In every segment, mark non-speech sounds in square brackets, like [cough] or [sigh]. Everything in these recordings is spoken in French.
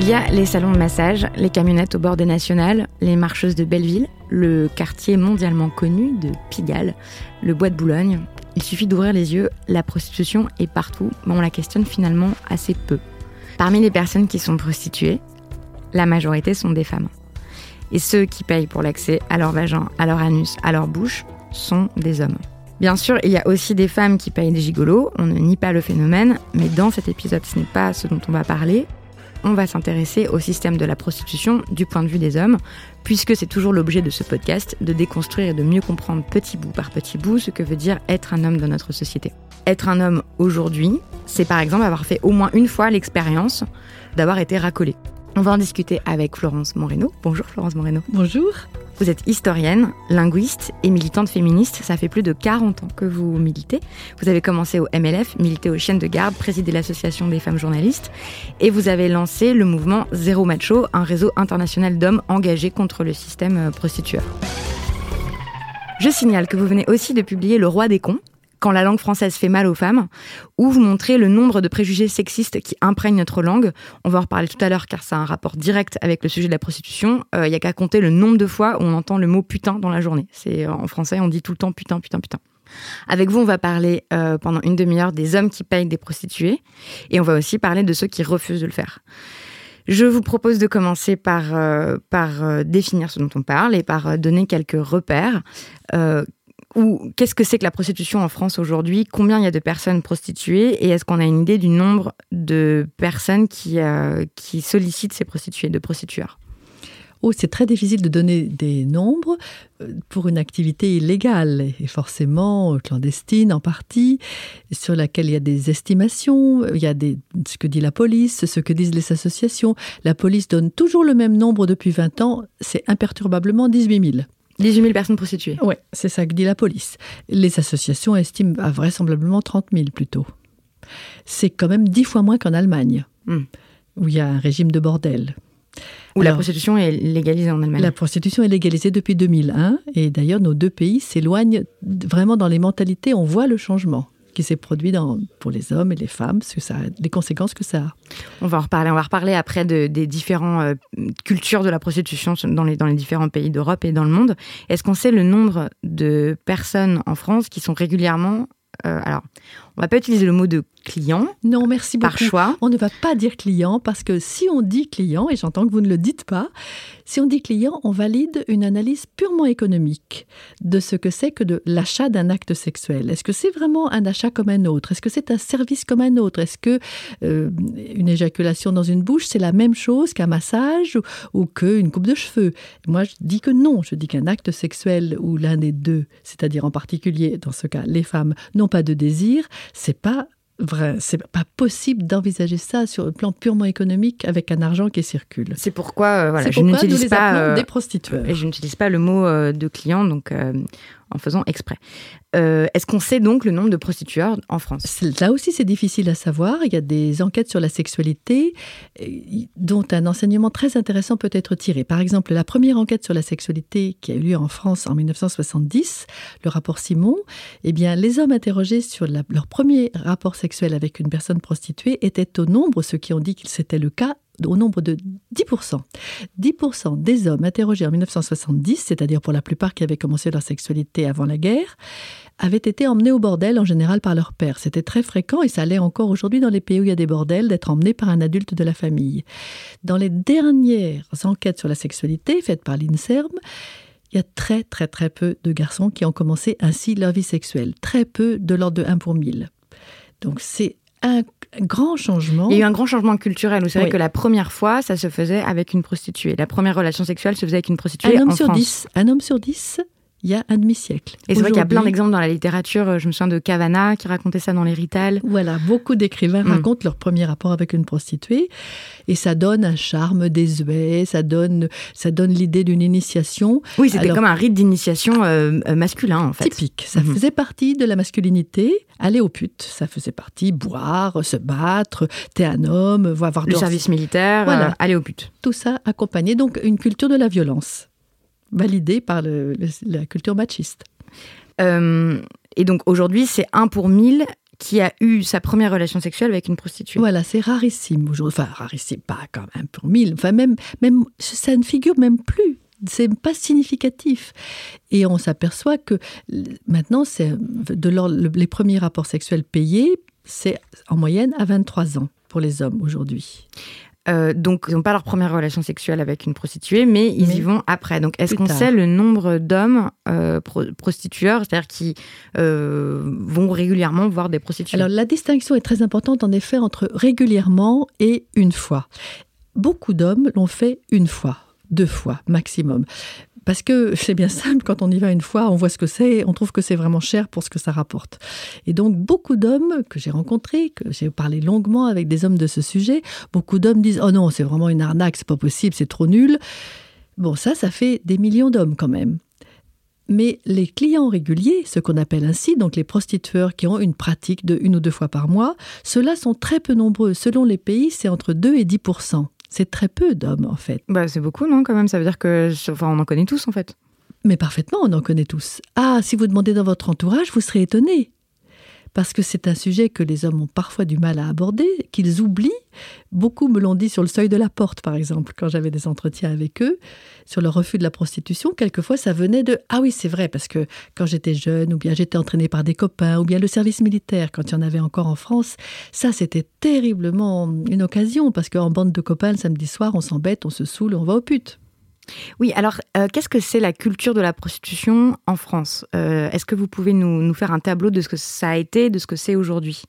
Il y a les salons de massage, les camionnettes au bord des nationales, les marcheuses de Belleville, le quartier mondialement connu de Pigalle, le bois de Boulogne. Il suffit d'ouvrir les yeux, la prostitution est partout, mais on la questionne finalement assez peu. Parmi les personnes qui sont prostituées, la majorité sont des femmes. Et ceux qui payent pour l'accès à leur vagin, à leur anus, à leur bouche, sont des hommes. Bien sûr, il y a aussi des femmes qui payent des gigolos, on ne nie pas le phénomène, mais dans cet épisode, ce n'est pas ce dont on va parler. On va s'intéresser au système de la prostitution du point de vue des hommes, puisque c'est toujours l'objet de ce podcast de déconstruire et de mieux comprendre petit bout par petit bout ce que veut dire être un homme dans notre société. Être un homme aujourd'hui, c'est par exemple avoir fait au moins une fois l'expérience d'avoir été racolé. On va en discuter avec Florence Moreno. Bonjour Florence Moreno. Bonjour. Vous êtes historienne, linguiste et militante féministe. Ça fait plus de 40 ans que vous militez. Vous avez commencé au MLF, milité aux chaînes de garde, présidé l'association des femmes journalistes et vous avez lancé le mouvement Zéro Macho, un réseau international d'hommes engagés contre le système euh, prostitueur. Je signale que vous venez aussi de publier Le Roi des cons, quand la langue française fait mal aux femmes, où vous montrez le nombre de préjugés sexistes qui imprègnent notre langue. On va en reparler tout à l'heure car ça a un rapport direct avec le sujet de la prostitution. Il n'y a qu'à compter le nombre de fois où on entend le mot putain dans la journée. C'est en français, on dit tout le temps putain, putain, putain. Avec vous, on va parler euh, pendant une demi-heure des hommes qui payent des prostituées et on va aussi parler de ceux qui refusent de le faire. Je vous propose de commencer par, euh, euh, définir ce dont on parle et par euh, donner quelques repères. Euh, ou qu'est-ce que c'est que la prostitution en France aujourd'hui? Combien il y a de personnes prostituées? Et est-ce qu'on a une idée du nombre de personnes qui, euh, qui sollicitent ces prostituées, de prostitueurs? Oh, c'est très difficile de donner des nombres euh, pour une activité illégale et forcément euh, clandestine en partie, sur laquelle il y a des estimations, il y a des, ce que dit la police, ce que disent les associations. La police donne toujours le même nombre depuis 20 ans, c'est imperturbablement 18 000. 18 000 personnes prostituées. Oui, c'est ça que dit la police. Les associations estiment à vraisemblablement 30 000 plutôt. C'est quand même dix fois moins qu'en Allemagne, Hmm. où il y a un régime de bordel. Où la prostitution est légalisée en Allemagne. La prostitution est légalisée depuis 2001 et d'ailleurs nos deux pays s'éloignent vraiment dans les mentalités. On voit le changement qui s'est produit pour les hommes et les femmes, ce que ça, les conséquences que ça a. On va en reparler. On va reparler après de- des différentes cultures de la prostitution dans les, dans les différents pays d'Europe et dans le monde. Est-ce qu'on sait le nombre de personnes en France qui sont régulièrement... euh, alors, on va pas utiliser le mot de client Non, merci beaucoup. par choix. On ne va pas dire client parce que si on dit client, et j'entends que vous ne le dites pas, si on dit client, on valide une analyse purement économique de ce que c'est que de l'achat d'un acte sexuel. Est-ce que c'est vraiment un achat comme un autre? Est-ce que c'est un service comme un autre? Est-ce que euh, une éjaculation dans une bouche, c'est la même chose qu'un massage ou, ou qu'une coupe de cheveux? Moi, je dis que non. Je dis qu'un acte sexuel où l'un des deux, c'est-à-dire en particulier dans ce cas les femmes, n'ont pas de désir, c'est pas vrai, c'est pas possible d'envisager ça sur le plan purement économique avec un argent qui circule. C'est pourquoi, euh, voilà, je n'utilise pas... euh, des prostitueurs. et je n'utilise pas le mot euh, de client, donc en faisant exprès. Euh, est-ce qu'on sait donc le nombre de prostitueurs en France? Là aussi, c'est difficile à savoir. Il y a des enquêtes sur la sexualité euh, dont un enseignement très intéressant peut être tiré. Par exemple, la première enquête sur la sexualité qui a eu lieu en France en 1970, le rapport Simon, eh bien, les hommes interrogés sur leur premier rapport sexuel avec une personne prostituée étaient au nombre, ceux qui ont dit qu'il c'était le cas, au nombre de 10%. 10% des hommes interrogés en 1970, c'est-à-dire pour la plupart qui avaient commencé leur sexualité avant la guerre, avaient été emmenés au bordel en général par leur père. C'était très fréquent et ça allait encore aujourd'hui dans les pays où il y a des bordels d'être emmenés par un adulte de la famille. Dans les dernières enquêtes sur la sexualité faites par l'INSERM, il y a très très très peu de garçons qui ont commencé ainsi leur vie sexuelle. Très peu de l'ordre de 1 pour 1000. Donc c'est un grand changement. Il y a eu un grand changement culturel. Vous savez que la première fois, ça se faisait avec une prostituée. La première relation sexuelle se faisait avec une prostituée un homme en sur France. Dix, un homme sur dix il y a un demi-siècle. Et c'est vrai qu'il y a plein d'exemples dans la littérature. Je me souviens de Cavana qui racontait ça dans les Rital. Voilà, beaucoup d'écrivains Mm. racontent leur premier rapport avec une prostituée. Et ça donne un charme désuet, ça donne, ça donne l'idée d'une initiation. Oui, c'était Alors- comme un rite d'initiation euh, euh, masculin, en fait. Typique. Ça Mhm. faisait partie de la masculinité. Aller aux putes, ça faisait partie. Boire, se battre, t'es un homme, avoir Le service militaire, Voilà. euh, aller au pute. Tout ça accompagné. Donc, une culture de la violence, validée par la culture machiste. Euh, et donc aujourd'hui, c'est un pour mille qui a eu sa première relation sexuelle avec une prostituée. Voilà, c'est rarissime aujourd'hui. Enfin, rarissime, pas quand même pour mille. Enfin, même, même, ça ne figure même plus. C'est pas significatif. Et on s'aperçoit que maintenant, c'est de les premiers rapports sexuels payés, c'est en moyenne à 23 ans pour les hommes aujourd'hui. Euh, donc ils n'ont pas leur première relation sexuelle avec une prostituée, mais ils Mais y vont après. Donc est-ce qu'on sait le nombre d'hommes euh, pro- prostitueurs, c'est-à-dire qui euh, vont régulièrement voir des prostituées? Alors la distinction est très importante en effet entre régulièrement et une fois. Beaucoup d'hommes l'ont fait une fois, deux fois maximum. Parce que c'est bien simple, quand on y va une fois, on voit ce que c'est, on trouve que c'est vraiment cher pour ce que ça rapporte. Et donc beaucoup d'hommes que j'ai rencontrés, que j'ai parlé longuement avec des hommes de ce sujet, beaucoup d'hommes disent "Oh non, c'est vraiment une arnaque, c'est pas possible, c'est trop nul." Bon, ça ça fait des millions d'hommes quand même. Mais les clients réguliers, ce qu'on appelle ainsi, donc les prostitueurs qui ont une pratique de une ou deux fois par mois, ceux-là sont très peu nombreux. Selon les pays, c'est entre 2 et 10 C'est très peu d'hommes, en fait. Bah, c'est beaucoup, non, quand même? Ça veut dire que. Enfin, on en connaît tous, en fait. Mais parfaitement, on en connaît tous. Ah, si vous demandez dans votre entourage, vous serez étonné. Parce que c'est un sujet que les hommes ont parfois du mal à aborder, qu'ils oublient. Beaucoup me l'ont dit sur le seuil de la porte, par exemple, quand j'avais des entretiens avec eux, sur le refus de la prostitution. Quelquefois, ça venait de Ah oui, c'est vrai, parce que quand j'étais jeune, ou bien j'étais entraînée par des copains, ou bien le service militaire, quand il y en avait encore en France, ça, c'était terriblement une occasion, parce qu'en bande de copains, le samedi soir, on s'embête, on se saoule, on va aux putes. Oui, alors, euh, qu'est-ce que c'est la culture de la prostitution en France? Euh, Est-ce que vous pouvez nous, nous faire un tableau de ce que ça a été, de ce que c'est aujourd'hui?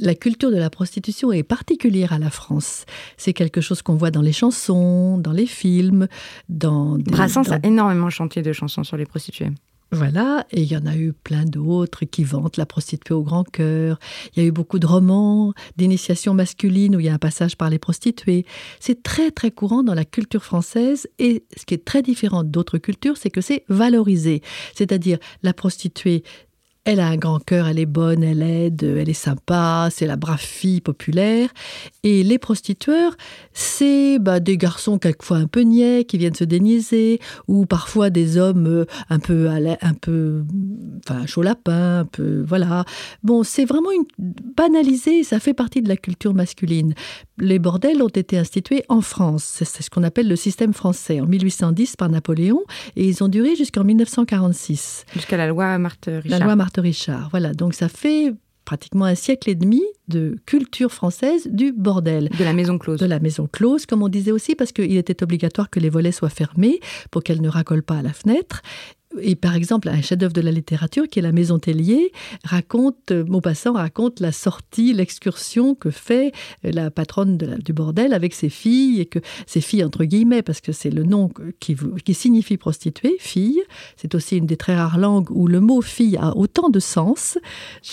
La culture de la prostitution est particulière à la France. C'est quelque chose qu'on voit dans les chansons, dans les films, dans des, Brassens dans- a énormément chanté de chansons sur les prostituées. Voilà, et il y en a eu plein d'autres qui vantent la prostituée au grand cœur. Il y a eu beaucoup de romans d'initiation masculine où il y a un passage par les prostituées. C'est très très courant dans la culture française et ce qui est très différent d'autres cultures, c'est que c'est valorisé. C'est-à-dire la prostituée elle a un grand cœur, elle est bonne, elle aide, elle est sympa, c'est la brave fille populaire. Et les prostitueurs, c'est bah, des garçons quelquefois un peu niais qui viennent se déniaiser, ou parfois des hommes euh, un peu, un peu, enfin, chaud lapin, un peu, voilà. Bon, c'est vraiment une, banalisé, ça fait partie de la culture masculine. Les bordels ont été institués en France, c'est c'est ce qu'on appelle le système français, en 1810 par Napoléon, et ils ont duré jusqu'en 1946. Jusqu'à la loi Marthe Richard. La loi Marthe Richard. Voilà, donc ça fait pratiquement un siècle et demi de culture française du bordel. De la maison close. De la maison close, comme on disait aussi, parce qu'il était obligatoire que les volets soient fermés pour qu'elles ne racolent pas à la fenêtre. Et par exemple, un chef-d'œuvre de la littérature qui est La Maison Tellier raconte, euh, Maupassant raconte la sortie, l'excursion que fait euh, la patronne de la- du bordel avec ses filles et que ses filles entre guillemets parce que c'est le nom qui, signifie prostituée, fille. C'est aussi une des très rares langues où le mot fille a autant de sens.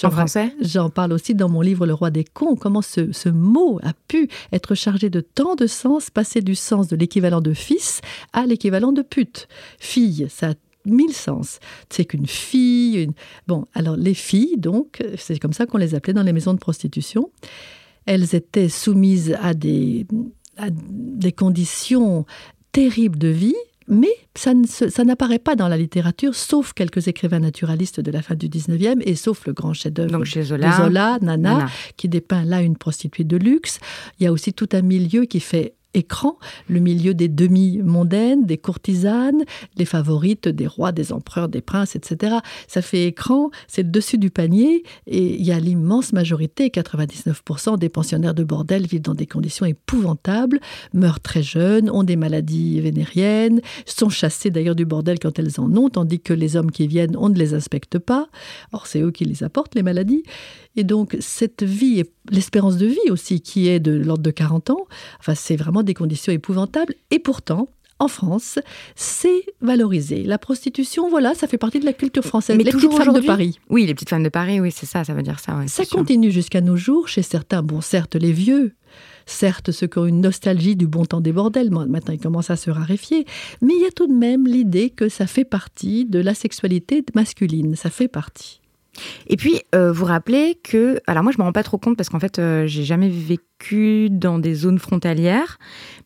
En français? J'en parle aussi dans mon livre Le roi des cons, comment ce, ce mot a pu être chargé de tant de sens, passer du sens de l'équivalent de fils à l'équivalent de pute. Fille, ça a mille sens. C'est qu'une fille, bon, alors les filles, donc, c'est comme ça qu'on les appelait dans les maisons de prostitution. Elles étaient soumises à des, à des conditions terribles de vie mais ça, n'apparaît pas dans la littérature, sauf quelques écrivains naturalistes de la fin du 19e et sauf le grand chef-d'œuvre de Zola, Nana, qui dépeint là une prostituée de luxe. Il y a aussi tout un milieu qui fait écran, le milieu des demi-mondaines, des courtisanes, les favorites des rois, des empereurs, des princes, etc. Ça fait écran, c'est le dessus du panier, et il y a l'immense majorité, 99% des pensionnaires de bordel vivent dans des conditions épouvantables, meurent très jeunes, ont des maladies vénériennes, sont chassés d'ailleurs du bordel quand elles en ont, tandis que les hommes qui viennent, on ne les inspecte pas. Or, c'est eux qui les apportent, les maladies. Et donc, cette vie, l'espérance de vie aussi, qui est de l'ordre de 40 ans, enfin, c'est vraiment des conditions épouvantables. Et pourtant, en France, c'est valorisé. La prostitution, voilà, ça fait partie de la culture française. Mais les petites femmes de Paris. Oui, les petites femmes de Paris, oui, c'est ça, ça veut dire ça. ça continue jusqu'à nos jours chez certains, bon, certes les vieux, certes ceux qui ont une nostalgie du bon temps des bordels, maintenant ils commencent à se raréfier, mais il y a tout de même l'idée que ça fait partie de la sexualité masculine, ça fait partie. Et puis, euh, vous rappelez que, alors moi je me rends pas trop compte parce qu'en fait euh, j'ai jamais vécu dans des zones frontalières,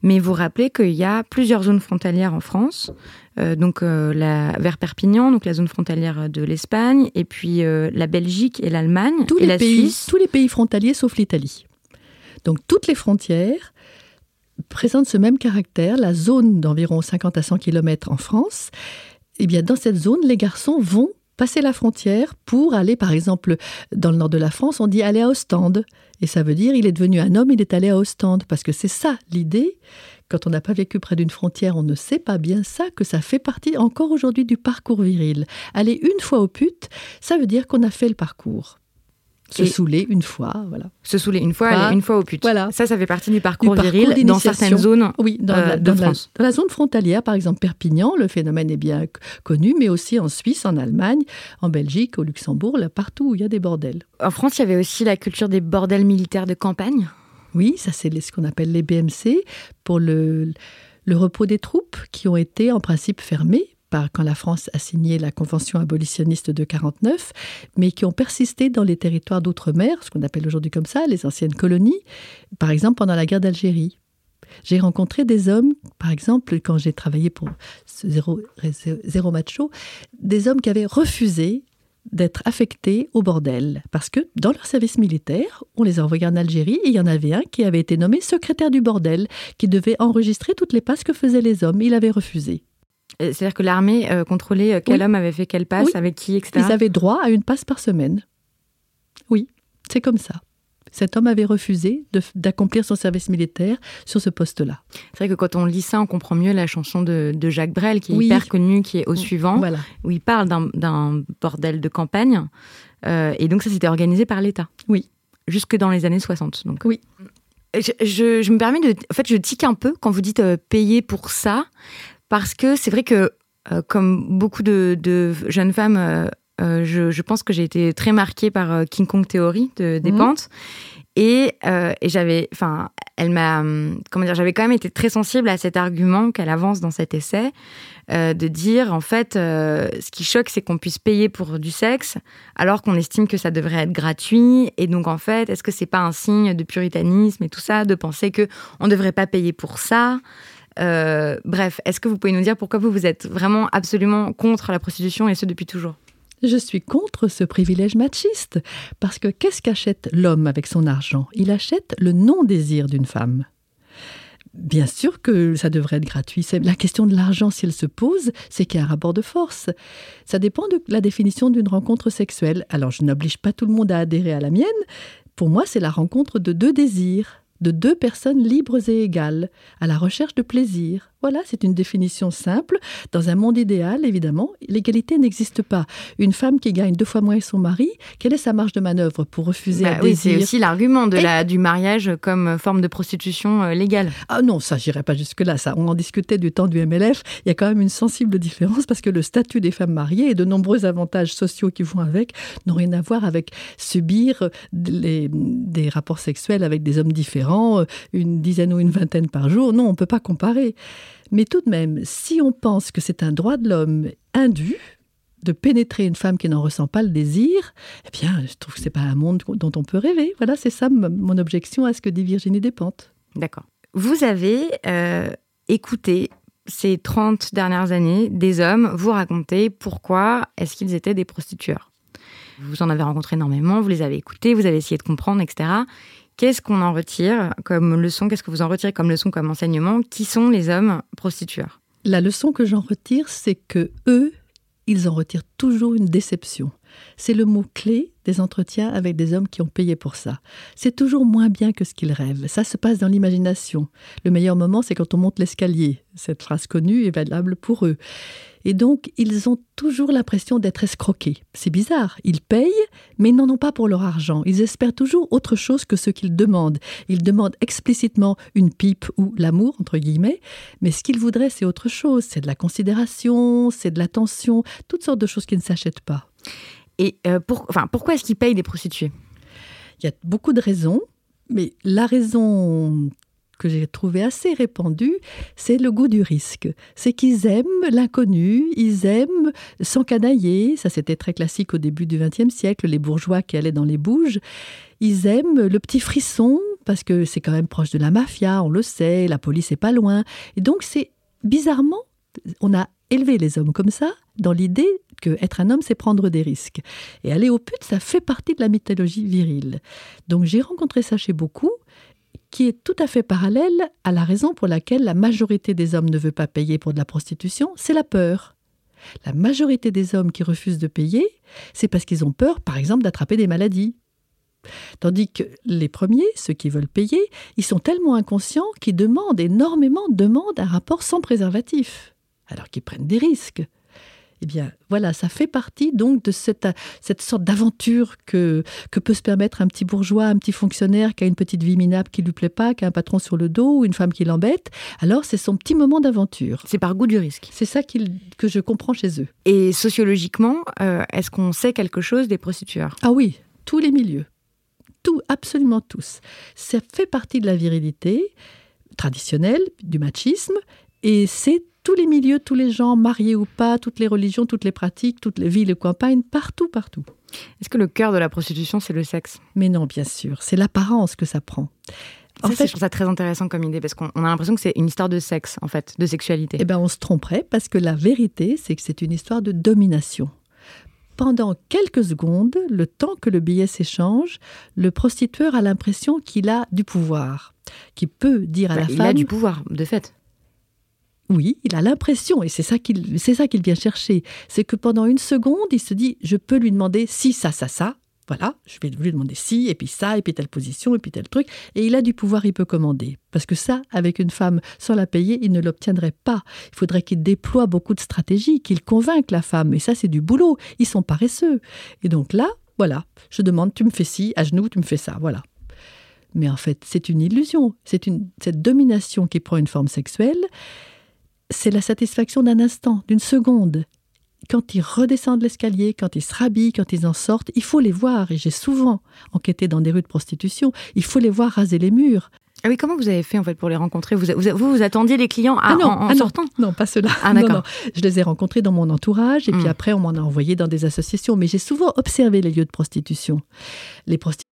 mais vous rappelez qu'il y a plusieurs zones frontalières en France, euh, donc la, vers Perpignan, donc la zone frontalière de l'Espagne, et puis la Belgique et l'Allemagne et la Suisse. Tous les pays frontaliers sauf l'Italie. Donc toutes les frontières présentent ce même caractère, la zone d'environ 50 à 100 km en France. Eh bien, dans cette zone, les garçons vont passer la frontière pour aller, par exemple, dans le nord de la France, on dit aller à Ostende. Et ça veut dire, il est devenu un homme, il est allé à Ostende. Parce que c'est ça l'idée. Quand on n'a pas vécu près d'une frontière, on ne sait pas bien ça, que ça fait partie encore aujourd'hui du parcours viril. Aller une fois au pute, ça veut dire qu'on a fait le parcours. Se saouler une fois, voilà. Se saouler une fois, aller une fois au pute. Voilà. Ça, ça fait partie du parcours, viril dans certaines zones oui, dans euh, la, de France. dans la zone frontalière, par exemple Perpignan, le phénomène est bien connu, mais aussi en Suisse, en Allemagne, en Belgique, au Luxembourg, là, partout où il y a des bordels. En France, il y avait aussi la culture des bordels militaires de campagne. Oui, ça c'est ce qu'on appelle les BMC pour le, le repos des troupes qui ont été en principe quand la France a signé la Convention abolitionniste de 49, mais qui ont persisté dans les territoires d'outre-mer, ce qu'on appelle aujourd'hui comme ça, les anciennes colonies, par exemple pendant la guerre d'Algérie. J'ai rencontré des hommes, par exemple, quand j'ai travaillé pour Zéro, Zéro Macho, des hommes qui avaient refusé d'être affectés au bordel. Parce que dans leur service militaire, on les a envoyés en Algérie et il y en avait un qui avait été nommé secrétaire du bordel, qui devait enregistrer toutes les passes que faisaient les hommes. Il avait refusé. C'est-à-dire que l'armée euh, contrôlait euh, quel homme avait fait quelle passe, avec qui, etc. Ils avaient droit à une passe par semaine. Oui, c'est comme ça. Cet homme avait refusé d'accomplir son service militaire sur ce poste-là. C'est vrai que quand on lit ça, on comprend mieux la chanson de, Jacques Brel, qui est hyper connue, qui est au suivant, où il parle d'un bordel de campagne. Euh, et donc ça, c'était organisé par l'État. Oui. Jusque dans les années 60. Donc. Oui. Je, me permets de... En fait, je tique un peu quand vous dites payer pour ça, parce que c'est vrai que, euh, comme beaucoup de, jeunes femmes, euh, euh, je, pense que j'ai été très marquée par King Kong Theory de, des mhm. pentes. Et, j'avais, enfin, elle m'a, comment dire, j'avais quand même été très sensible à cet argument qu'elle avance dans cet essai, de dire en fait, ce qui choque, c'est qu'on puisse payer pour du sexe, alors qu'on estime que ça devrait être gratuit. Et donc en fait, est-ce que c'est pas un signe de puritanisme et tout ça, de penser que on devrait pas payer pour ça? Euh, bref, est-ce que vous pouvez nous dire pourquoi vous, vous êtes vraiment absolument contre la prostitution et ce depuis toujours? Je suis contre ce privilège machiste, parce que qu'est-ce qu'achète l'homme avec son argent? Il achète le non-désir d'une femme. Bien sûr que ça devrait être gratuit. La question de l'argent, si elle se pose, c'est qu'il y a un rapport de force. Ça dépend de la définition d'une rencontre sexuelle. Alors, je n'oblige pas tout le monde à adhérer à la mienne. Pour moi, c'est la rencontre de deux désirs de deux personnes libres et égales, à la recherche de plaisir. Voilà, c'est une définition simple. Dans un monde idéal, évidemment, l'égalité n'existe pas. Une femme qui gagne deux fois moins que son mari, quelle est sa marge de manœuvre pour refuser bah un oui, C'est aussi l'argument de la, du mariage comme forme de prostitution euh, légale. Ah non, ça, j'irai pas jusque-là. Ça, on en discutait du temps du MLF. Il y a quand même une sensible différence parce que le statut des femmes mariées et de nombreux avantages sociaux qui vont avec n'ont rien à voir avec subir des rapports sexuels avec des hommes différents, euh, une dizaine ou une vingtaine par jour. Non, on ne peut pas comparer. Mais tout de même, si on pense que c'est un droit de l'homme indu, de pénétrer une femme qui n'en ressent pas le désir, eh bien, je trouve que c'est pas un monde dont on peut rêver. Voilà, c'est ça mon objection à ce que dit Virginie Despentes. D'accord. Vous avez euh, écouté ces 30 dernières années des hommes vous raconter pourquoi est-ce qu'ils étaient des prostitueurs. Vous en avez rencontré énormément, vous les avez écoutés, vous avez essayé de comprendre, etc. Qu'est-ce qu'on en retire comme leçon Qu'est-ce que vous en retirez comme leçon, comme enseignement Qui sont les hommes prostitueurs? La leçon que j'en retire, c'est que eux, ils en retirent toujours une déception. C'est le mot-clé des entretiens avec des hommes qui ont payé pour ça. C'est toujours moins bien que ce qu'ils rêvent. Ça se passe dans l'imagination. Le meilleur moment, c'est quand on monte l'escalier. Cette phrase connue est valable pour eux. Et donc, ils ont toujours l'impression d'être escroqués. C'est bizarre. Ils payent, mais ils n'en ont pas pour leur argent. Ils espèrent toujours autre chose que ce qu'ils demandent. Ils demandent explicitement une pipe ou l'amour, entre guillemets, mais ce qu'ils voudraient, c'est autre chose. C'est de la considération, c'est de l'attention, toutes sortes de choses qui ne s'achètent pas. Et euh, enfin, pourquoi est-ce qu'ils payent des prostituées? Il y a beaucoup de raisons, mais la raison que j'ai trouvé assez répandue, c'est le goût du risque. C'est qu'ils aiment l'inconnu, ils aiment s'encanailler. Ça, c'était très classique au début du XXe siècle, les bourgeois qui allaient dans les bouges. Ils aiment le petit frisson, parce que c'est quand même proche de la mafia, on le sait, la police est pas loin. Et donc, c'est bizarrement, on a élevé les hommes comme ça, dans l'idée que être un homme, c'est prendre des risques. Et aller au pute, ça fait partie de la mythologie virile. Donc j'ai rencontré ça chez beaucoup, qui est tout à fait parallèle à la raison pour laquelle la majorité des hommes ne veut pas payer pour de la prostitution, c'est la peur. La majorité des hommes qui refusent de payer, c'est parce qu'ils ont peur, par exemple, d'attraper des maladies. Tandis que les premiers, ceux qui veulent payer, ils sont tellement inconscients qu'ils demandent énormément, demandent un rapport sans préservatif, alors qu'ils prennent des risques. Eh bien, voilà, ça fait partie donc de cette, cette sorte d'aventure que, que peut se permettre un petit bourgeois, un petit fonctionnaire qui a une petite vie minable qui lui plaît pas, qui a un patron sur le dos ou une femme qui l'embête. Alors, c'est son petit moment d'aventure. C'est par goût du risque. C'est ça que je comprends chez eux. Et sociologiquement, euh, est-ce qu'on sait quelque chose des prostitueurs? Ah oui, tous les milieux. Tout, absolument tous. Ça fait partie de la virilité traditionnelle, du machisme, et c'est tous les milieux, tous les gens, mariés ou pas, toutes les religions, toutes les pratiques, toutes les villes et campagnes, partout, partout. Est-ce que le cœur de la prostitution, c'est le sexe? Mais non, bien sûr. C'est l'apparence que ça prend. En fait, je trouve ça très intéressant comme idée parce qu'on a l'impression que c'est une histoire de sexe, en fait, de sexualité. Eh bien, on se tromperait parce que la vérité, c'est que c'est une histoire de domination. Pendant quelques secondes, le temps que le billet s'échange, le prostitueur a l'impression qu'il a du pouvoir, qu'il peut dire à bah, la femme. Il a du pouvoir, de fait. Oui, il a l'impression, et c'est ça qu'il vient chercher, c'est que pendant une seconde, il se dit, je peux lui demander si ça, ça, ça. Voilà, je vais lui demander si, et puis ça, et puis telle position, et puis tel truc. Et il a du pouvoir, il peut commander. Parce que ça, avec une femme, sans la payer, il ne l'obtiendrait pas. Il faudrait qu'il déploie beaucoup de stratégies, qu'il convainque la femme. Et ça, c'est du boulot. Ils sont paresseux. Et donc là, voilà, je demande, tu me fais ci, à genoux, tu me fais ça. Voilà. Mais en fait, c'est une illusion. C'est cette domination qui prend une forme sexuelle c'est la satisfaction d'un instant, d'une seconde. Quand ils redescendent l'escalier, quand ils se rhabillent, quand ils en sortent, il faut les voir. Et j'ai souvent enquêté dans des rues de prostitution. Il faut les voir raser les murs. Ah oui, comment vous avez fait en fait pour les rencontrer? Vous, vous, vous, attendiez les clients à, ah en, ah sortant? Non, pas cela. Ah, d'accord. Je les ai rencontrés dans mon entourage et puis hmm. après on m'en a envoyé dans des associations. Mais j'ai souvent observé les lieux de prostitution. Les prostituées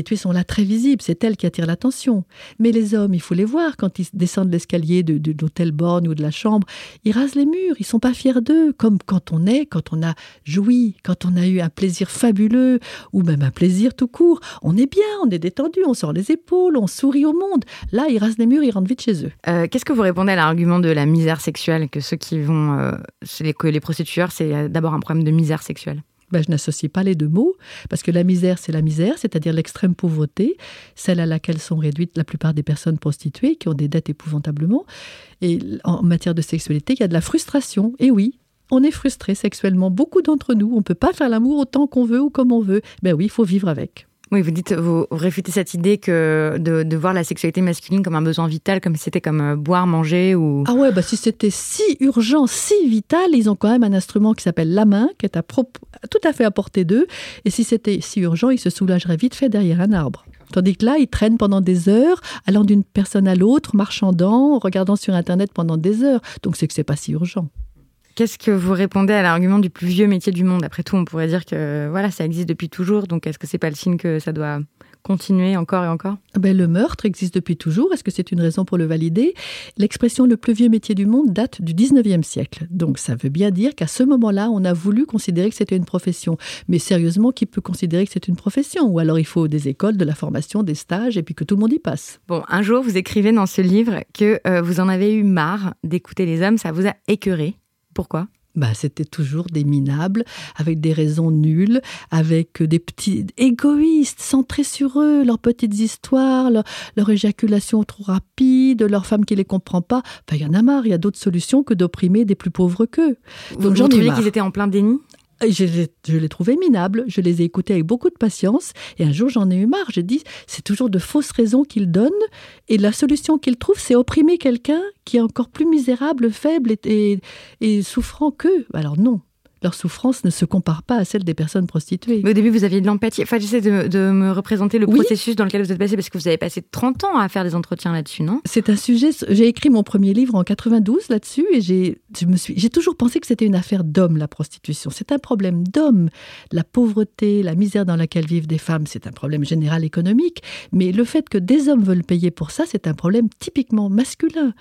Les tués sont là très visibles, c'est elles qui attirent l'attention. Mais les hommes, il faut les voir quand ils descendent l'escalier de, de l'hôtel Borgne ou de la chambre. Ils rasent les murs, ils sont pas fiers d'eux, comme quand on est, quand on a joui, quand on a eu un plaisir fabuleux, ou même un plaisir tout court. On est bien, on est détendu, on sort les épaules, on sourit au monde. Là, ils rasent les murs, ils rentrent vite chez eux. Euh, Qu'est-ce que vous répondez à l'argument de la misère sexuelle, que ceux qui vont, euh, que les prostitueurs, c'est euh, d'abord un problème de misère sexuelle? Ben, je n'associe pas les deux mots, parce que la misère, c'est la misère, c'est-à-dire l'extrême pauvreté, celle à laquelle sont réduites la plupart des personnes prostituées, qui ont des dettes épouvantablement. Et en matière de sexualité, il y a de la frustration. Et oui, on est frustré sexuellement. Beaucoup d'entre nous, on ne peut pas faire l'amour autant qu'on veut ou comme on veut. Ben oui, il faut vivre avec. Oui, vous dites, vous réfutez cette idée que de, voir la sexualité masculine comme un besoin vital, comme si c'était comme euh, boire, manger ou. Ah ouais, bah si c'était si urgent, si vital, ils ont quand même un instrument qui s'appelle la main, qui est à tout à fait à portée d'eux. Et si c'était si urgent, ils se soulageraient vite fait derrière un arbre. Tandis que là, ils traînent pendant des heures, allant d'une personne à l'autre, marchandant, regardant sur Internet pendant des heures. Donc c'est que c'est pas si urgent. Qu'est-ce que vous répondez à l'argument du plus vieux métier du monde? Après tout, on pourrait dire que voilà, ça existe depuis toujours, donc est-ce que c'est pas le signe que ça doit continuer encore et encore? Ah Ben, le meurtre existe depuis toujours. Est-ce que c'est une raison pour le valider? L'expression le plus vieux métier du monde date du 19e siècle. Donc ça veut bien dire qu'à ce moment-là, on a voulu considérer que c'était une profession. Mais sérieusement, qui peut considérer que c'est une profession? Ou alors il faut des écoles, de la formation, des stages, et puis que tout le monde y passe? Bon, un jour, vous écrivez dans ce livre que euh, vous en avez eu marre d'écouter les hommes, ça vous a écœuré. Pourquoi? Bah, c'était toujours des minables, avec des raisons nulles, avec des petits égoïstes, centrés sur eux, leurs petites histoires, leur, leur éjaculation trop rapide, leur femme qui les comprend pas. Enfin, il y en a marre, il y a d'autres solutions que d'opprimer des plus pauvres qu'eux. Vous, Donc j'en ai qu'ils étaient en plein déni? Je les, je les trouvais minables, je les ai écoutés avec beaucoup de patience, et un jour j'en ai eu marre. J'ai dit, c'est toujours de fausses raisons qu'ils donnent, et la solution qu'ils trouvent, c'est opprimer quelqu'un qui est encore plus misérable, faible et, et- et souffrant qu'eux. Alors non, leur souffrance ne se compare pas à celle des personnes prostituées. Mais au début, vous aviez de l'empathie. Enfin, j'essaie de, de me représenter le Oui. processus dans lequel vous êtes passé, parce que vous avez passé 30 ans à faire des entretiens là-dessus, non? C'est un sujet. J'ai écrit mon premier livre en 92 là-dessus et j'ai, je me suis, j'ai toujours pensé que c'était une affaire d'hommes la prostitution. C'est un problème d'hommes. La pauvreté, la misère dans laquelle vivent des femmes, c'est un problème général économique. Mais le fait que des hommes veulent payer pour ça, c'est un problème typiquement masculin.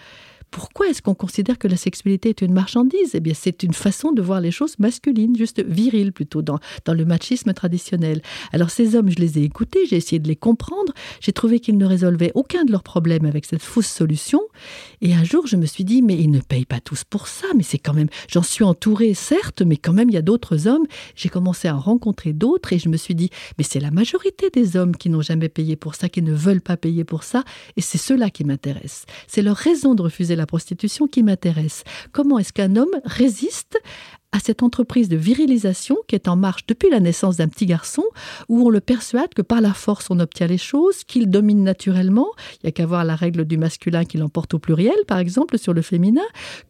Pourquoi est-ce qu'on considère que la sexualité est une marchandise? Eh bien, c'est une façon de voir les choses masculines, juste viriles plutôt, dans, dans le machisme traditionnel. Alors, ces hommes, je les ai écoutés, j'ai essayé de les comprendre, j'ai trouvé qu'ils ne résolvaient aucun de leurs problèmes avec cette fausse solution. Et un jour, je me suis dit, mais ils ne payent pas tous pour ça, mais c'est quand même, j'en suis entourée, certes, mais quand même, il y a d'autres hommes. J'ai commencé à en rencontrer d'autres et je me suis dit, mais c'est la majorité des hommes qui n'ont jamais payé pour ça, qui ne veulent pas payer pour ça, et c'est ceux-là qui m'intéressent. C'est leur raison de refuser la prostitution qui m'intéresse. Comment est-ce qu'un homme résiste à cette entreprise de virilisation qui est en marche depuis la naissance d'un petit garçon, où on le persuade que par la force on obtient les choses, qu'il domine naturellement, il n'y a qu'à voir la règle du masculin qui l'emporte au pluriel, par exemple, sur le féminin,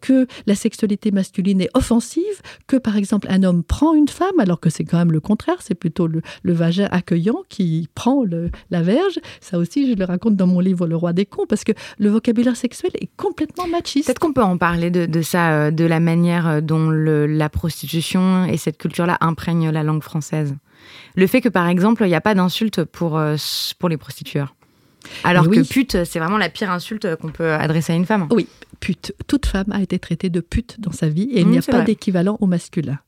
que la sexualité masculine est offensive, que par exemple un homme prend une femme, alors que c'est quand même le contraire, c'est plutôt le, vagin accueillant qui prend la verge. Ça aussi, je le raconte dans mon livre Le roi des cons, parce que le vocabulaire sexuel est complètement machiste. Peut-être qu'on peut en parler de, ça, euh, de la manière euh, dont la prostitution et cette culture-là imprègnent la langue française. Le fait que, par exemple, il n'y a pas d'insulte pour, euh, pour les prostitueurs. Alors Mais que oui. pute, c'est vraiment la pire insulte qu'on peut adresser à une femme. Oui, pute. Toute femme a été traitée de pute dans sa vie et il Mmh, n'y a pas d'équivalent au masculin.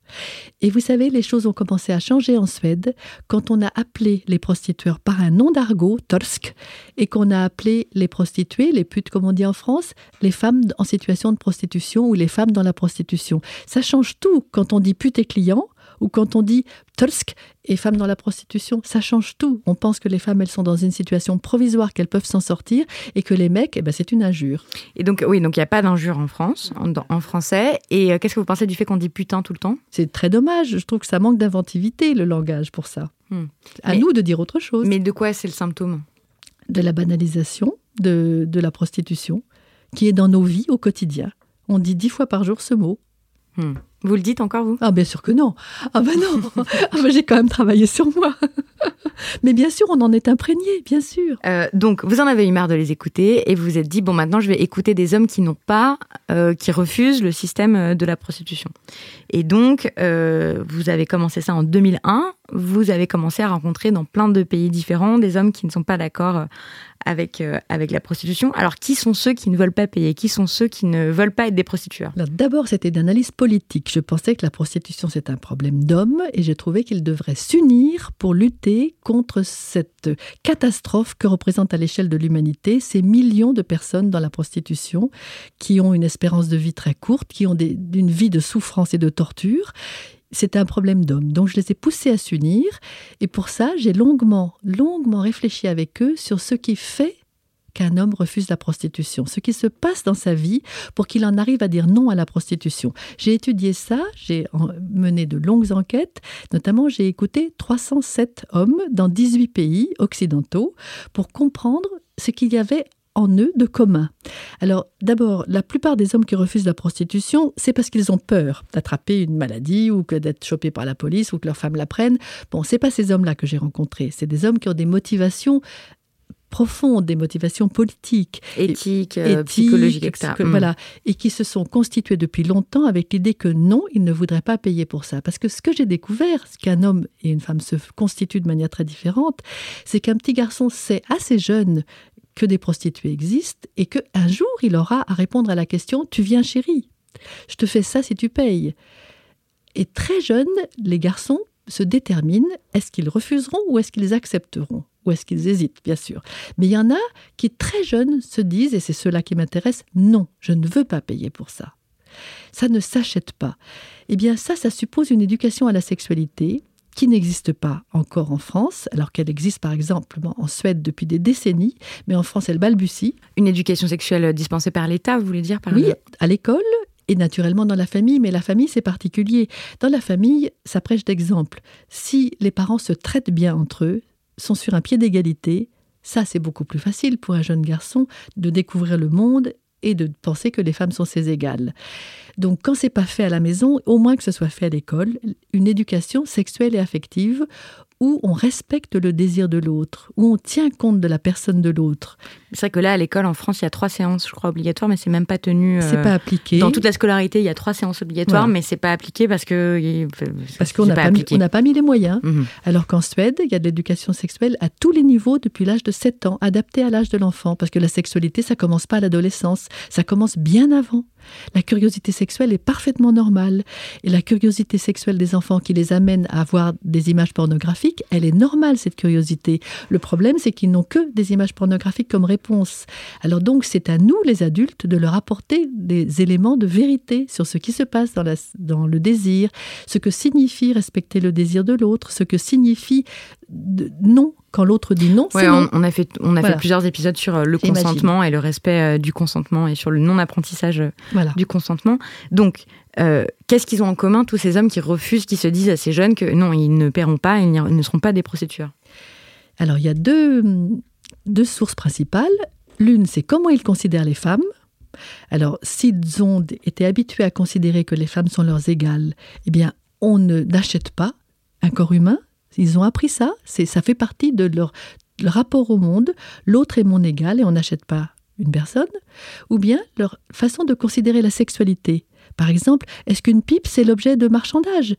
Et vous savez, les choses ont commencé à changer en Suède quand on a appelé les prostitueurs par un nom d'argot, torsk, et qu'on a appelé les prostituées, les putes comme on dit en France, les femmes en situation de prostitution ou les femmes dans la prostitution. Ça change tout quand on dit pute et client ou quand on dit torsk et femme dans la prostitution. Ça change tout. On pense que les femmes, elles sont dans une situation provisoire, qu'elles peuvent s'en sortir et que les mecs, eh ben, c'est une injure. Et donc, oui, donc il n'y a pas d'injure en France, en, en français. Et euh, qu'est-ce que vous pensez du fait qu'on dit putain tout le temps? C'est très dommage. Je trouve que ça manque d'inventivité, le langage, pour ça. Hmm. À Mais- nous de dire autre chose. Mais de quoi c'est le symptôme? De la banalisation de, de la prostitution, qui est dans nos vies au quotidien. On dit dix fois par jour ce mot. Hmm. Vous le dites encore, vous? Ah, bien sûr que non. Ah, ben non. [laughs] ah, ben, j'ai quand même travaillé sur moi. [laughs] Mais bien sûr, on en est imprégné, bien sûr. Euh, donc, vous en avez eu marre de les écouter et vous vous êtes dit, bon, maintenant, je vais écouter des hommes qui n'ont pas, euh, qui refusent le système euh, de la prostitution. Et donc, vous avez commencé ça en 2001. Vous avez commencé à rencontrer dans plein de pays différents des hommes qui ne sont pas d'accord avec, euh, avec la prostitution. Alors, qui sont ceux qui ne veulent pas payer? Qui sont ceux qui ne veulent pas être des prostitueurs? D'abord, c'était d'analyse politique. Je pensais que la prostitution, c'est un problème d'hommes et j'ai trouvé qu'ils devraient s'unir pour lutter contre cette catastrophe que représente à l'échelle de l'humanité ces millions de personnes dans la prostitution qui ont une espérance de vie très courte, qui ont des, une vie de souffrance et de torture c'est un problème d'homme. Donc je les ai poussés à s'unir et pour ça, j'ai longuement, longuement réfléchi avec eux sur ce qui fait qu'un homme refuse la prostitution, ce qui se passe dans sa vie pour qu'il en arrive à dire non à la prostitution. J'ai étudié ça, j'ai mené de longues enquêtes, notamment j'ai écouté 307 hommes dans 18 pays occidentaux pour comprendre ce qu'il y avait en eux de commun. Alors d'abord, la plupart des hommes qui refusent la prostitution, c'est parce qu'ils ont peur d'attraper une maladie ou que d'être chopés par la police ou que leur femme la prenne. Bon, c'est pas ces hommes-là que j'ai rencontrés, c'est des hommes qui ont des motivations profondes, des motivations politiques, éthiques, euh, psychologiques, etc. Mm. Voilà, et qui se sont constitués depuis longtemps avec l'idée que non, ils ne voudraient pas payer pour ça. Parce que ce que j'ai découvert, ce qu'un homme et une femme se constituent de manière très différente, c'est qu'un petit garçon sait assez jeune que des prostituées existent et qu'un jour il aura à répondre à la question Tu viens chérie? Je te fais ça si tu payes. Et très jeunes, les garçons se déterminent est-ce qu'ils refuseront ou est-ce qu'ils accepteront ou est-ce qu'ils hésitent, bien sûr. Mais il y en a qui, très jeunes, se disent, et c'est ceux-là qui m'intéressent, non, je ne veux pas payer pour ça. Ça ne s'achète pas. Eh bien, ça, ça suppose une éducation à la sexualité, qui n'existe pas encore en France, alors qu'elle existe par exemple en Suède depuis des décennies, mais en France elle balbutie. Une éducation sexuelle dispensée par l'État, vous voulez dire par Oui, à l'école et naturellement dans la famille, mais la famille c'est particulier. Dans la famille, ça prêche d'exemple. Si les parents se traitent bien entre eux, sont sur un pied d'égalité, ça c'est beaucoup plus facile pour un jeune garçon de découvrir le monde et de penser que les femmes sont ses égales. Donc quand c'est pas fait à la maison, au moins que ce soit fait à l'école, une éducation sexuelle et affective où on respecte le désir de l'autre, où on tient compte de la personne de l'autre. C'est vrai que là, à l'école, en France, il y a trois séances, je crois, obligatoires, mais c'est même pas tenu. c'est euh, pas appliqué. Dans toute la scolarité, il y a trois séances obligatoires, mais c'est pas appliqué parce que. Parce qu'on n'a pas, mis, pas mis les moyens. Mhm. Alors qu'en Suède, il y a de l'éducation sexuelle à tous les niveaux depuis l'âge de 7 ans, adaptée à l'âge de l'enfant. Parce que la sexualité, ça commence pas à l'adolescence, ça commence bien avant. La curiosité sexuelle est parfaitement normale. Et la curiosité sexuelle des enfants qui les amène à voir des images pornographiques, elle est normale, cette curiosité. Le problème, c'est qu'ils n'ont que des images pornographiques comme réponse. Alors donc, c'est à nous, les adultes, de leur apporter des éléments de vérité sur ce qui se passe dans, dans le désir, ce que signifie respecter le désir de l'autre, ce que signifie non quand l'autre dit non, non. On, a fait, on a fait plusieurs épisodes sur euh, le consentement et le respect euh, du consentement et sur le non-apprentissage euh, du consentement. Donc, qu'est-ce qu'ils ont en commun, tous ces hommes qui refusent, qui se disent à ces jeunes que non, ils ne paieront pas, ils ne seront pas des prostitueurs Alors, il y a deux, deux sources principales. L'une, c'est comment ils considèrent les femmes. Alors, s'ils ont été habitués à considérer que les femmes sont leurs égales, eh bien, on n'achète pas un corps humain, ils ont appris ça, c'est ça fait partie de leur, rapport au monde. L'autre est mon égal et on n'achète pas une personne. Ou bien leur façon de considérer la sexualité. Par exemple, est-ce qu'une pipe c'est l'objet de marchandage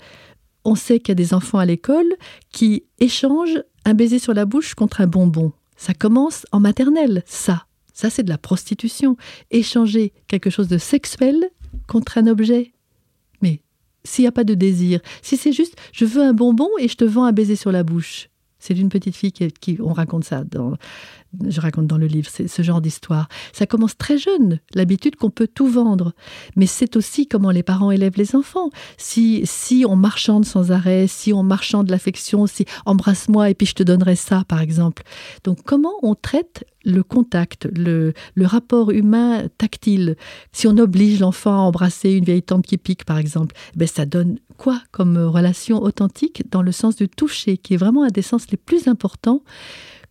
On sait qu'il y a des enfants à l'école qui échangent un baiser sur la bouche contre un bonbon. Ça commence en maternelle, ça. Ça, c'est de la prostitution. Échanger quelque chose de sexuel contre un objet s'il n'y a pas de désir, si c'est juste je veux un bonbon et je te vends un baiser sur la bouche. C'est d'une petite fille qui, on raconte ça dans, je raconte dans le livre, ce genre d'histoire. Ça commence très jeune, l'habitude qu'on peut tout vendre. Mais c'est aussi comment les parents élèvent les enfants. Si, si on marchande sans arrêt, si on marchande l'affection, si embrasse-moi et puis je te donnerai ça, par exemple. Donc comment on traite le contact, le, le rapport humain tactile? Si on oblige l'enfant à embrasser une vieille tante qui pique, par exemple, ben ça donne quoi comme relation authentique dans le sens du toucher, qui est vraiment un des sens les plus importants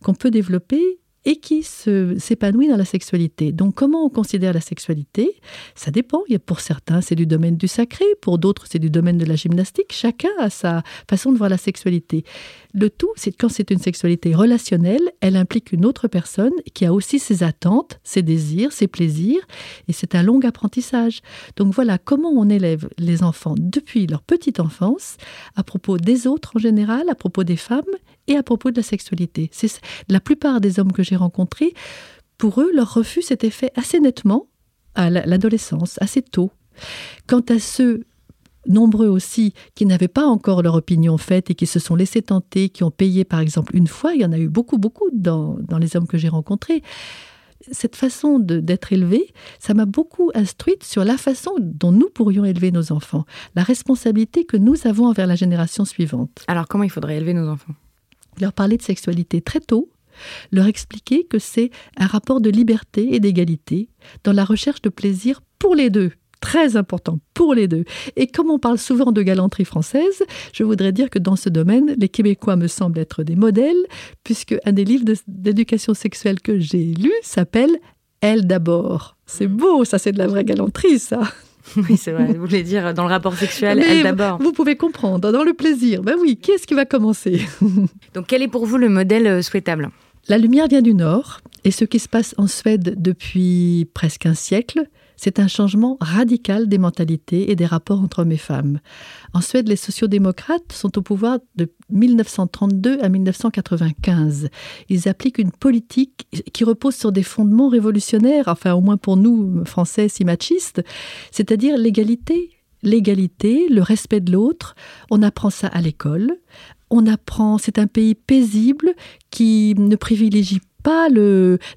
qu'on peut développer et qui s'épanouit dans la sexualité. Donc comment on considère la sexualité? Ça dépend. Il y a pour certains, c'est du domaine du sacré, pour d'autres, c'est du domaine de la gymnastique. Chacun a sa façon de voir la sexualité. Le tout, c'est quand c'est une sexualité relationnelle, elle implique une autre personne qui a aussi ses attentes, ses désirs, ses plaisirs, et c'est un long apprentissage. Donc voilà comment on élève les enfants depuis leur petite enfance à propos des autres en général, à propos des femmes et à propos de la sexualité. C'est la plupart des hommes que j'ai rencontrés, pour eux, leur refus s'était fait assez nettement à l'adolescence, assez tôt. Quant à ceux nombreux aussi qui n'avaient pas encore leur opinion faite et qui se sont laissés tenter, qui ont payé par exemple une fois, il y en a eu beaucoup, beaucoup dans, dans les hommes que j'ai rencontrés. Cette façon d'être élevé, ça m'a beaucoup instruite sur la façon dont nous pourrions élever nos enfants, la responsabilité que nous avons envers la génération suivante. Alors comment il faudrait élever nos enfants? Leur parler de sexualité très tôt, leur expliquer que c'est un rapport de liberté et d'égalité dans la recherche de plaisir pour les deux, très important pour les deux. Et comme on parle souvent de galanterie française, je voudrais dire que dans ce domaine, les Québécois me semblent être des modèles, puisque un des livres d'éducation sexuelle que j'ai lu s'appelle Elle d'abord. C'est beau, ça c'est de la vraie galanterie, ça. [laughs] Oui, c'est vrai. Vous voulez dire dans le rapport sexuel, elle d'abord. Vous pouvez comprendre, dans le plaisir. Ben oui, qui est-ce qui va commencer [laughs] Donc, quel est pour vous le modèle euh, souhaitable? La lumière vient du Nord, et ce qui se passe en Suède depuis presque un siècle, c'est un changement radical des mentalités et des rapports entre hommes et femmes. En Suède, les sociodémocrates sont au pouvoir de 1932 à 1995. Ils appliquent une politique qui repose sur des fondements révolutionnaires, enfin au moins pour nous, Français si machistes, c'est-à-dire l'égalité, l'égalité, le respect de l'autre. On apprend ça à l'école. On apprend, c'est un pays paisible qui ne privilégie pas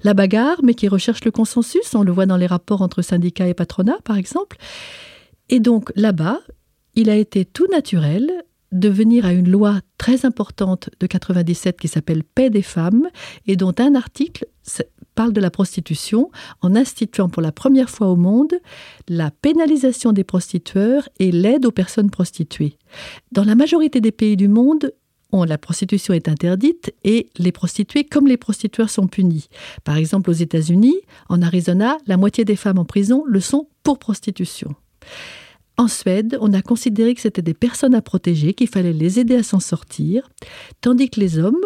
la bagarre, mais qui recherche le consensus. On le voit dans les rapports entre syndicats et patronat, par exemple. Et donc là-bas, il a été tout naturel de venir à une loi très importante de 97 qui s'appelle Paix des femmes et dont un article parle de la prostitution en instituant pour la première fois au monde la pénalisation des prostitueurs et l'aide aux personnes prostituées. Dans la majorité des pays du monde, la prostitution est interdite et les prostituées comme les prostitueurs sont punis. Par exemple, aux États-Unis, en Arizona, la moitié des femmes en prison le sont pour prostitution. En Suède, on a considéré que c'était des personnes à protéger, qu'il fallait les aider à s'en sortir, tandis que les hommes,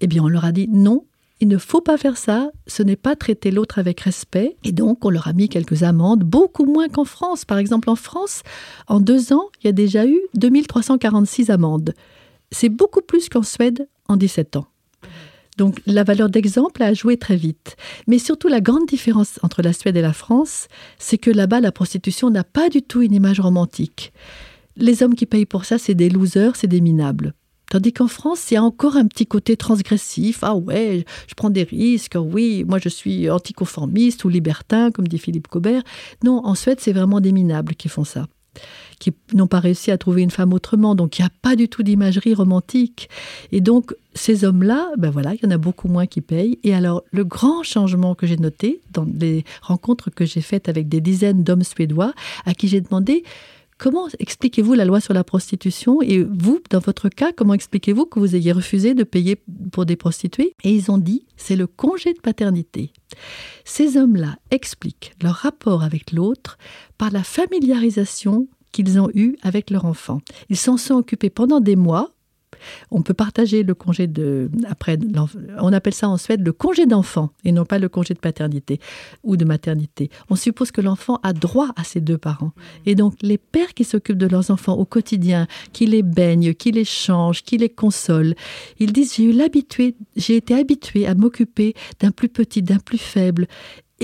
eh bien, on leur a dit non, il ne faut pas faire ça, ce n'est pas traiter l'autre avec respect. Et donc, on leur a mis quelques amendes, beaucoup moins qu'en France. Par exemple, en France, en deux ans, il y a déjà eu 2346 amendes. C'est beaucoup plus qu'en Suède en 17 ans. Donc la valeur d'exemple a joué très vite. Mais surtout la grande différence entre la Suède et la France, c'est que là-bas, la prostitution n'a pas du tout une image romantique. Les hommes qui payent pour ça, c'est des losers, c'est des minables. Tandis qu'en France, il y a encore un petit côté transgressif. Ah ouais, je prends des risques. Oui, moi je suis anticonformiste ou libertin, comme dit Philippe Cobert. Non, en Suède, c'est vraiment des minables qui font ça qui n'ont pas réussi à trouver une femme autrement. Donc il n'y a pas du tout d'imagerie romantique. Et donc ces hommes-là, ben voilà, il y en a beaucoup moins qui payent. Et alors le grand changement que j'ai noté dans les rencontres que j'ai faites avec des dizaines d'hommes suédois, à qui j'ai demandé Comment expliquez-vous la loi sur la prostitution? Et vous, dans votre cas, comment expliquez-vous que vous ayez refusé de payer pour des prostituées? Et ils ont dit, c'est le congé de paternité. Ces hommes-là expliquent leur rapport avec l'autre par la familiarisation qu'ils ont eue avec leur enfant. Ils s'en sont occupés pendant des mois on peut partager le congé de après on appelle ça en Suède le congé d'enfant et non pas le congé de paternité ou de maternité. On suppose que l'enfant a droit à ses deux parents. Et donc les pères qui s'occupent de leurs enfants au quotidien, qui les baignent, qui les changent, qui les consolent, ils disent j'ai eu j'ai été habitué à m'occuper d'un plus petit, d'un plus faible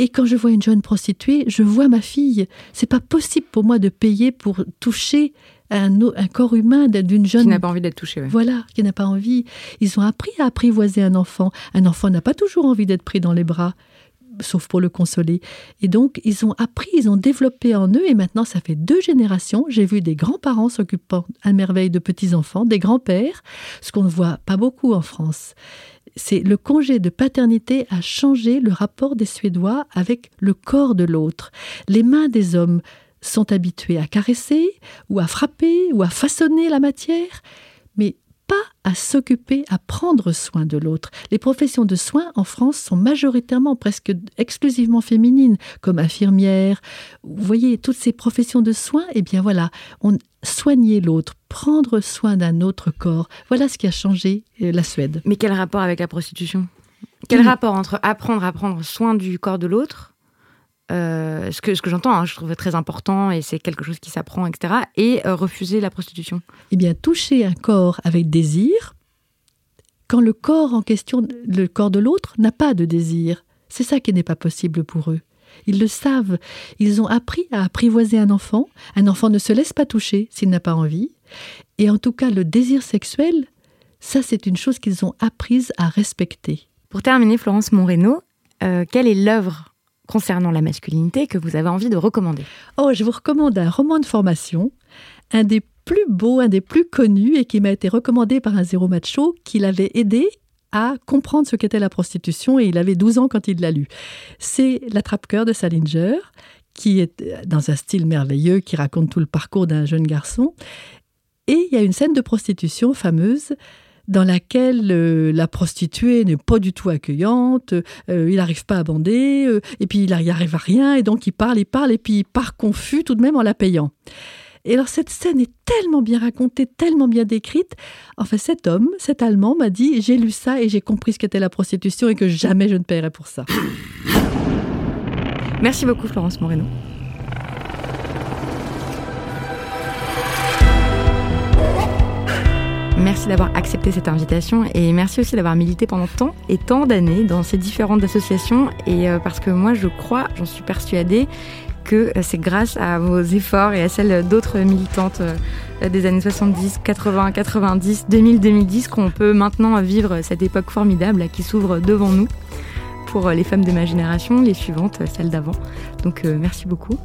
et quand je vois une jeune prostituée, je vois ma fille. C'est pas possible pour moi de payer pour toucher un, un corps humain d'une jeune. Qui n'a pas envie d'être touché. Voilà, qui n'a pas envie. Ils ont appris à apprivoiser un enfant. Un enfant n'a pas toujours envie d'être pris dans les bras sauf pour le consoler. Et donc, ils ont appris, ils ont développé en eux, et maintenant, ça fait deux générations. J'ai vu des grands-parents s'occupant à merveille de petits-enfants, des grands-pères, ce qu'on ne voit pas beaucoup en France. C'est le congé de paternité a changé le rapport des Suédois avec le corps de l'autre. Les mains des hommes sont habitués à caresser ou à frapper ou à façonner la matière, mais pas à s'occuper, à prendre soin de l'autre. Les professions de soins en France sont majoritairement, presque exclusivement féminines, comme infirmière. Vous voyez, toutes ces professions de soins, eh bien voilà, on soigner l'autre, prendre soin d'un autre corps. Voilà ce qui a changé euh, la Suède. Mais quel rapport avec la prostitution? Quel rapport entre apprendre à prendre soin du corps de l'autre euh, ce que, ce que j'entends, hein, je trouve très important et c'est quelque chose qui s'apprend, etc. Et euh, refuser la prostitution. Eh bien, toucher un corps avec désir, quand le corps en question, le corps de l'autre, n'a pas de désir. C'est ça qui n'est pas possible pour eux. Ils le savent. Ils ont appris à apprivoiser un enfant. Un enfant ne se laisse pas toucher s'il n'a pas envie. Et en tout cas, le désir sexuel, ça, c'est une chose qu'ils ont apprise à respecter. Pour terminer, Florence Moreno, euh, quelle est l'œuvre concernant la masculinité que vous avez envie de recommander Oh, je vous recommande un roman de formation, un des plus beaux, un des plus connus et qui m'a été recommandé par un zéro macho qui l'avait aidé à comprendre ce qu'était la prostitution et il avait 12 ans quand il l'a lu. C'est L'attrape-cœur de Salinger qui est dans un style merveilleux qui raconte tout le parcours d'un jeune garçon. Et il y a une scène de prostitution fameuse dans laquelle euh, la prostituée n'est pas du tout accueillante, euh, il n'arrive pas à bander, euh, et puis il n'y arrive à rien, et donc il parle, il parle, et puis il part confus tout de même en la payant. Et alors cette scène est tellement bien racontée, tellement bien décrite. Enfin, cet homme, cet Allemand m'a dit, j'ai lu ça et j'ai compris ce qu'était la prostitution et que jamais je ne paierai pour ça. Merci beaucoup Florence Moreno. Merci d'avoir accepté cette invitation et merci aussi d'avoir milité pendant tant et tant d'années dans ces différentes associations. Et euh, parce que moi je crois, j'en suis persuadée que euh, c'est grâce à vos efforts et à celles d'autres militantes euh, des années 70, 80, 90, 2000, 2010 qu'on peut maintenant vivre cette époque formidable qui s'ouvre devant nous pour les femmes de ma génération, les suivantes, celles d'avant. Donc merci beaucoup.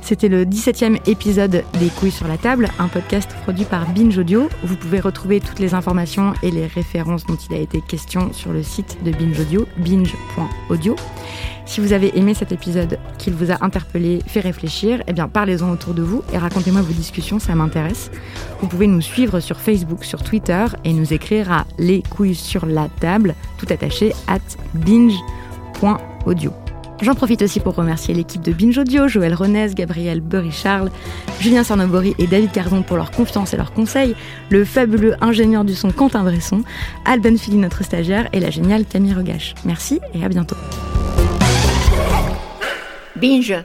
C'était le 17e épisode des Couilles sur la table, un podcast produit par Binge Audio. Vous pouvez retrouver toutes les informations et les références dont il a été question sur le site de Binge Audio, binge.audio. Si vous avez aimé cet épisode, qu'il vous a interpellé, fait réfléchir, eh bien parlez-en autour de vous et racontez-moi vos discussions, ça m'intéresse. Vous pouvez nous suivre sur Facebook, sur Twitter et nous écrire à les couilles sur la table, tout attaché, at binge.audio. J'en profite aussi pour remercier l'équipe de Binge Audio, Joël Renez, Gabriel Burry-Charles, Julien Sarnobori et David Carzon pour leur confiance et leurs conseils, le fabuleux ingénieur du son Quentin Bresson, Alban Philly, notre stagiaire, et la géniale Camille Regache. Merci et à bientôt. Binge